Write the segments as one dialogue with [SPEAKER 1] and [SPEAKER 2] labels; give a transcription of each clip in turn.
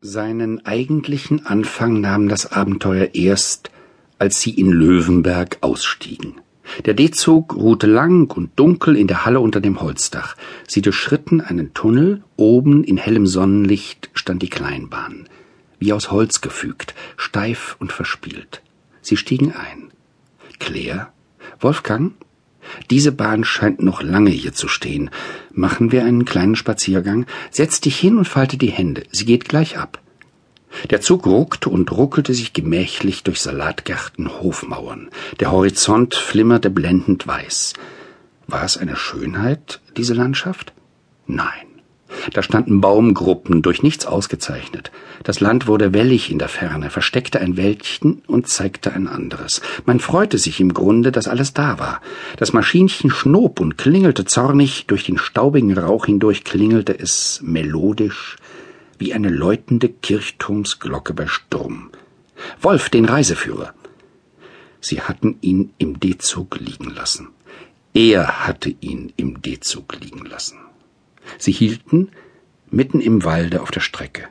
[SPEAKER 1] Seinen eigentlichen Anfang nahm das Abenteuer erst, als sie in Löwenberg ausstiegen. Der D-Zug ruhte lang und dunkel in der Halle unter dem Holzdach. Sie durchschritten einen Tunnel, oben in hellem Sonnenlicht stand die Kleinbahn, wie aus Holz gefügt, steif und verspielt. Sie stiegen ein. Claire? Wolfgang? Diese Bahn scheint noch lange hier zu stehen. Machen wir einen kleinen Spaziergang? Setz dich hin und falte die Hände. Sie geht gleich ab. Der Zug ruckte und ruckelte sich gemächlich durch Salatgärten, Hofmauern. Der Horizont flimmerte blendend weiß. War es eine Schönheit, diese Landschaft? Nein. Da standen Baumgruppen, durch nichts ausgezeichnet. Das Land wurde wellig in der Ferne, versteckte ein Wäldchen und zeigte ein anderes. Man freute sich im Grunde, dass alles da war. Das Maschinchen schnob und klingelte zornig, durch den staubigen Rauch hindurch klingelte es melodisch, wie eine läutende Kirchturmsglocke bei Sturm. Wolf, den Reiseführer. Sie hatten ihn im D-Zug liegen lassen. Er hatte ihn im D-Zug liegen lassen. Sie hielten mitten im Walde auf der Strecke,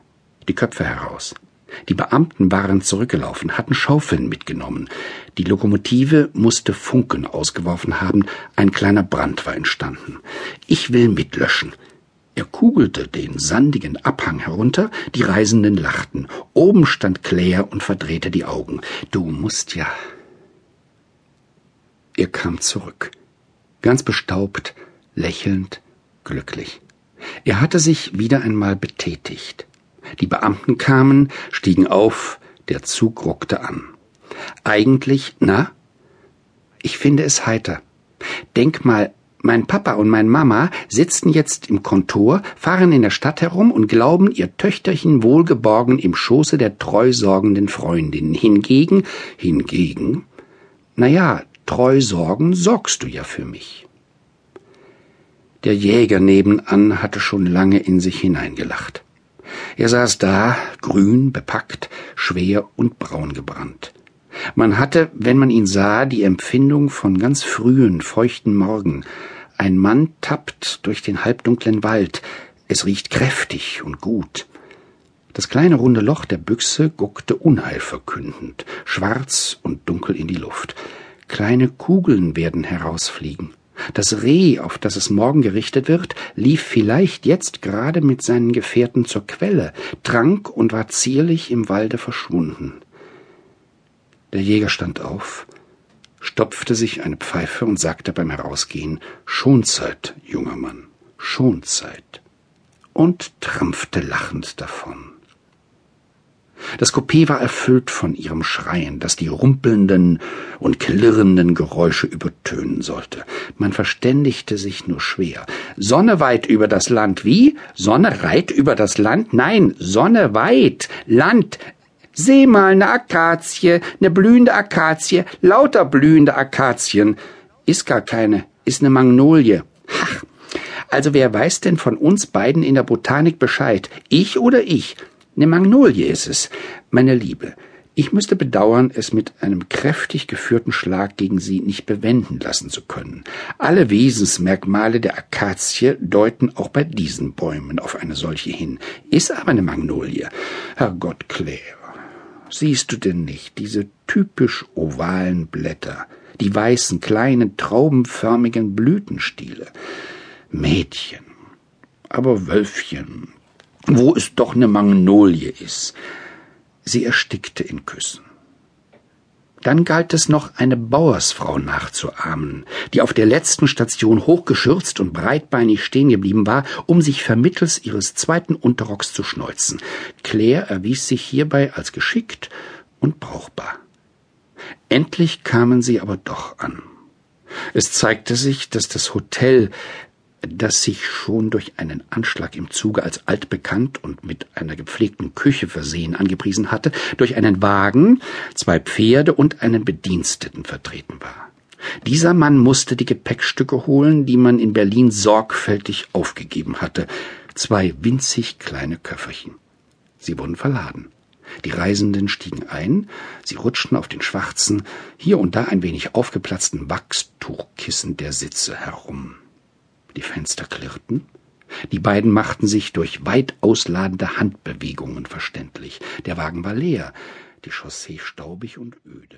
[SPEAKER 1] die Köpfe heraus. Die Beamten waren zurückgelaufen, hatten Schaufeln mitgenommen. Die Lokomotive musste Funken ausgeworfen haben, ein kleiner Brand war entstanden. Ich will mitlöschen. Er kugelte den sandigen Abhang herunter, die Reisenden lachten. Oben stand Claire und verdrehte die Augen. Du musst ja. Er kam zurück, ganz bestaubt, lächelnd, glücklich. Er hatte sich wieder einmal betätigt. Die Beamten kamen, stiegen auf, der Zug ruckte an. Eigentlich, na? Ich finde es heiter. Denk mal, mein Papa und mein Mama sitzen jetzt im Kontor, fahren in der Stadt herum und glauben, ihr Töchterchen wohlgeborgen im Schoße der treu sorgenden Freundin. Hingegen, hingegen, na ja, treu sorgen sorgst du ja für mich. Der Jäger nebenan hatte schon lange in sich hineingelacht. Er saß da, grün, bepackt, schwer und braun gebrannt. Man hatte, wenn man ihn sah, die Empfindung von ganz frühen, feuchten Morgen. Ein Mann tappt durch den halbdunklen Wald. Es riecht kräftig und gut. Das kleine runde Loch der Büchse guckte unheilverkündend, schwarz und dunkel in die Luft. Kleine Kugeln werden herausfliegen. Das Reh, auf das es morgen gerichtet wird, lief vielleicht jetzt gerade mit seinen Gefährten zur Quelle, trank und war zierlich im Walde verschwunden. Der Jäger stand auf, stopfte sich eine Pfeife und sagte beim Herausgehen Schonzeit, junger Mann, Schonzeit, und trampfte lachend davon. Das Coupé war erfüllt von ihrem Schreien, das die rumpelnden und klirrenden Geräusche übertönen sollte. Man verständigte sich nur schwer. Sonne weit über das Land. Wie? Sonne reit über das Land? Nein, Sonne weit. Land. Seh mal, ne Akazie, ne blühende Akazie, lauter blühende Akazien. Ist gar keine, ist ne Magnolie. Ach, also wer weiß denn von uns beiden in der Botanik Bescheid? Ich oder ich? Eine Magnolie ist es, meine Liebe. Ich müsste bedauern, es mit einem kräftig geführten Schlag gegen sie nicht bewenden lassen zu können. Alle Wesensmerkmale der Akazie deuten auch bei diesen Bäumen auf eine solche hin. Ist aber eine Magnolie. Herrgott, Claire. Siehst du denn nicht diese typisch ovalen Blätter, die weißen, kleinen, traubenförmigen Blütenstiele? Mädchen, aber Wölfchen, wo es doch eine Magnolie ist. Sie erstickte in Küssen. Dann galt es noch, eine Bauersfrau nachzuahmen, die auf der letzten Station hochgeschürzt und breitbeinig stehen geblieben war, um sich vermittels ihres zweiten Unterrocks zu schneuzen. Claire erwies sich hierbei als geschickt und brauchbar. Endlich kamen sie aber doch an. Es zeigte sich, dass das Hotel, das sich schon durch einen Anschlag im Zuge als altbekannt und mit einer gepflegten Küche versehen angepriesen hatte, durch einen Wagen, zwei Pferde und einen Bediensteten vertreten war. Dieser Mann musste die Gepäckstücke holen, die man in Berlin sorgfältig aufgegeben hatte, zwei winzig kleine Köfferchen. Sie wurden verladen. Die Reisenden stiegen ein, sie rutschten auf den schwarzen, hier und da ein wenig aufgeplatzten Wachstuchkissen der Sitze herum. Die Fenster klirrten. Die beiden machten sich durch weit ausladende Handbewegungen verständlich. Der Wagen war leer, die Chaussee staubig und öde.